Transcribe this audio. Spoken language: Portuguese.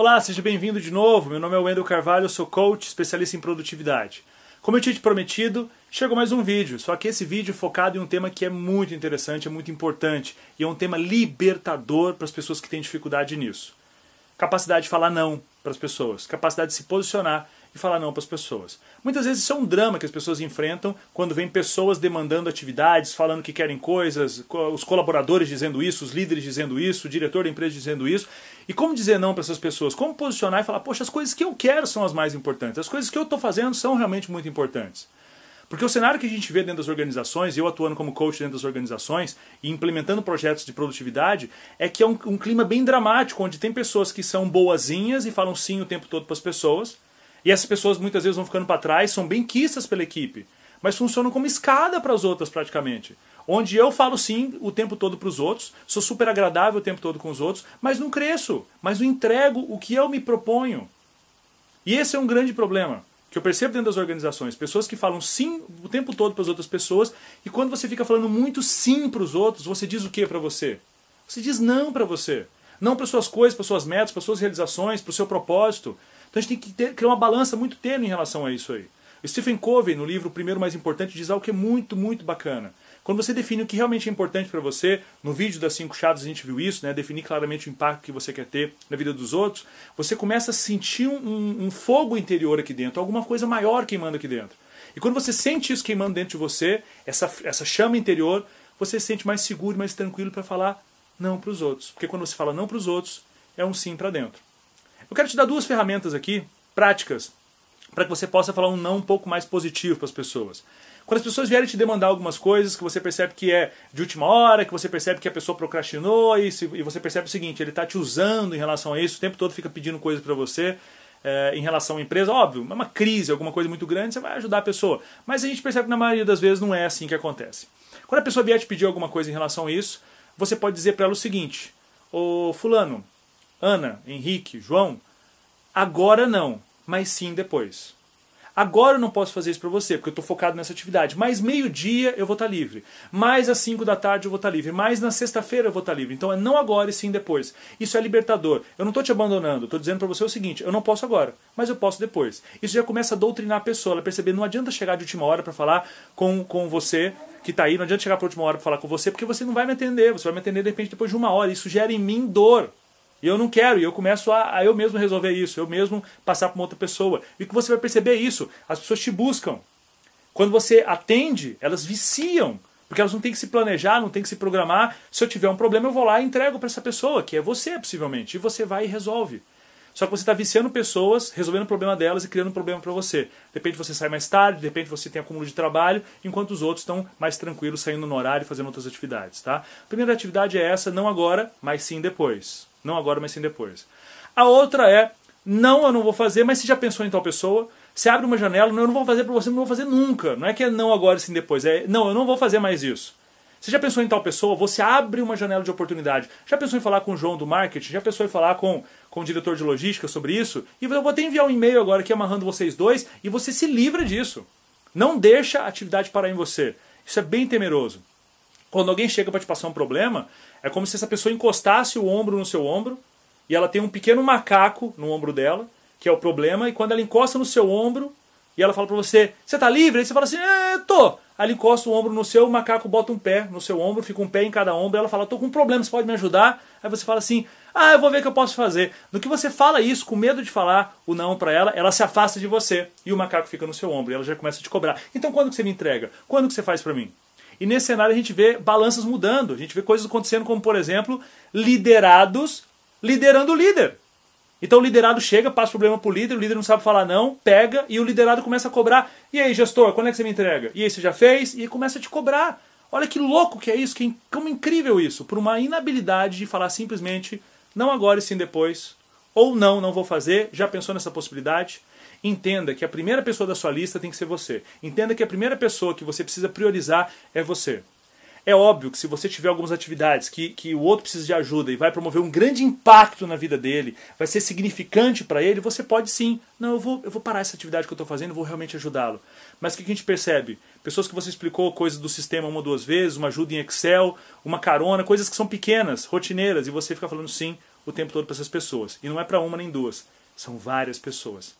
Olá, seja bem-vindo de novo. Meu nome é Wendel Carvalho, sou coach, especialista em produtividade. Como eu tinha te prometido, chegou mais um vídeo, só que esse vídeo é focado em um tema que é muito interessante, é muito importante e é um tema libertador para as pessoas que têm dificuldade nisso. Capacidade de falar não para as pessoas, capacidade de se posicionar e falar não para as pessoas. Muitas vezes isso é um drama que as pessoas enfrentam quando vem pessoas demandando atividades, falando que querem coisas, os colaboradores dizendo isso, os líderes dizendo isso, o diretor da empresa dizendo isso. E como dizer não para essas pessoas? Como posicionar e falar, poxa, as coisas que eu quero são as mais importantes, as coisas que eu estou fazendo são realmente muito importantes. Porque o cenário que a gente vê dentro das organizações, eu atuando como coach dentro das organizações e implementando projetos de produtividade, é que é um, um clima bem dramático, onde tem pessoas que são boazinhas e falam sim o tempo todo para as pessoas, e essas pessoas muitas vezes vão ficando para trás, são bem quistas pela equipe, mas funcionam como escada para as outras praticamente. Onde eu falo sim o tempo todo para os outros, sou super agradável o tempo todo com os outros, mas não cresço, mas não entrego o que eu me proponho. E esse é um grande problema que eu percebo dentro das organizações. Pessoas que falam sim o tempo todo para as outras pessoas, e quando você fica falando muito sim para os outros, você diz o que para você? Você diz não para você. Não para suas coisas, para suas metas, para suas realizações, para o seu propósito. Então a gente tem que ter, criar uma balança muito tênue em relação a isso aí. O Stephen Covey, no livro Primeiro Mais Importante, diz algo que é muito, muito bacana. Quando você define o que realmente é importante para você, no vídeo das cinco chaves a gente viu isso, né? definir claramente o impacto que você quer ter na vida dos outros, você começa a sentir um, um fogo interior aqui dentro, alguma coisa maior queimando aqui dentro. E quando você sente isso queimando dentro de você, essa, essa chama interior, você se sente mais seguro, mais tranquilo para falar não para os outros. Porque quando você fala não para os outros, é um sim para dentro. Eu quero te dar duas ferramentas aqui, práticas, para que você possa falar um não um pouco mais positivo para as pessoas. Quando as pessoas vierem te demandar algumas coisas que você percebe que é de última hora, que você percebe que a pessoa procrastinou e, se, e você percebe o seguinte, ele está te usando em relação a isso, o tempo todo fica pedindo coisas para você, é, em relação à empresa, óbvio, é uma crise, alguma coisa muito grande, você vai ajudar a pessoa. Mas a gente percebe que na maioria das vezes não é assim que acontece. Quando a pessoa vier te pedir alguma coisa em relação a isso, você pode dizer para ela o seguinte: Ô Fulano, Ana, Henrique, João, agora não, mas sim depois. Agora eu não posso fazer isso para você, porque eu estou focado nessa atividade. Mas meio-dia eu vou estar tá livre. Mais às 5 da tarde eu vou estar tá livre. Mais na sexta-feira eu vou estar tá livre. Então é não agora e sim depois. Isso é libertador. Eu não estou te abandonando. Estou dizendo para você o seguinte: eu não posso agora, mas eu posso depois. Isso já começa a doutrinar a pessoa. Ela perceber, não adianta chegar de última hora para falar com, com você que está aí, não adianta chegar para última hora para falar com você, porque você não vai me atender. Você vai me atender de repente depois de uma hora. Isso gera em mim dor. E eu não quero, e eu começo a, a, eu mesmo resolver isso, eu mesmo passar para uma outra pessoa. E que você vai perceber isso, as pessoas te buscam. Quando você atende, elas viciam, porque elas não têm que se planejar, não têm que se programar. Se eu tiver um problema, eu vou lá e entrego para essa pessoa, que é você, possivelmente, e você vai e resolve. Só que você está viciando pessoas, resolvendo o problema delas e criando um problema para você. De repente você sai mais tarde, de repente você tem acúmulo de trabalho, enquanto os outros estão mais tranquilos, saindo no horário e fazendo outras atividades. Tá? A primeira atividade é essa, não agora, mas sim depois. Não agora, mas sim depois. A outra é, não, eu não vou fazer, mas você já pensou em tal pessoa? Você abre uma janela, não, eu não vou fazer para você, não vou fazer nunca. Não é que é não agora, sim depois. É, não, eu não vou fazer mais isso. Você já pensou em tal pessoa? Você abre uma janela de oportunidade. Já pensou em falar com o João do marketing? Já pensou em falar com, com o diretor de logística sobre isso? E eu vou até enviar um e-mail agora aqui amarrando vocês dois e você se livra disso. Não deixa a atividade parar em você. Isso é bem temeroso. Quando alguém chega para te passar um problema, é como se essa pessoa encostasse o ombro no seu ombro e ela tem um pequeno macaco no ombro dela, que é o problema, e quando ela encosta no seu ombro e ela fala para você, você tá livre? Aí você fala assim, é, tô. Aí ela encosta o ombro no seu, o macaco bota um pé no seu ombro, fica um pé em cada ombro, ela fala, tô com um problema, você pode me ajudar? Aí você fala assim, ah, eu vou ver o que eu posso fazer. No que você fala isso, com medo de falar o não para ela, ela se afasta de você e o macaco fica no seu ombro e ela já começa a te cobrar. Então quando que você me entrega? Quando que você faz para mim? E nesse cenário a gente vê balanças mudando, a gente vê coisas acontecendo como, por exemplo, liderados liderando o líder. Então o liderado chega, passa o problema para o líder, o líder não sabe falar não, pega e o liderado começa a cobrar. E aí, gestor, quando é que você me entrega? E aí, você já fez? E começa a te cobrar. Olha que louco que é isso, que como incrível isso, por uma inabilidade de falar simplesmente não agora e sim depois, ou não, não vou fazer, já pensou nessa possibilidade? Entenda que a primeira pessoa da sua lista tem que ser você. Entenda que a primeira pessoa que você precisa priorizar é você. É óbvio que se você tiver algumas atividades que, que o outro precisa de ajuda e vai promover um grande impacto na vida dele, vai ser significante para ele, você pode sim. Não, eu vou, eu vou parar essa atividade que eu estou fazendo, vou realmente ajudá-lo. Mas o que a gente percebe? Pessoas que você explicou coisas do sistema uma ou duas vezes, uma ajuda em Excel, uma carona, coisas que são pequenas, rotineiras, e você fica falando sim o tempo todo para essas pessoas. E não é para uma nem duas, são várias pessoas.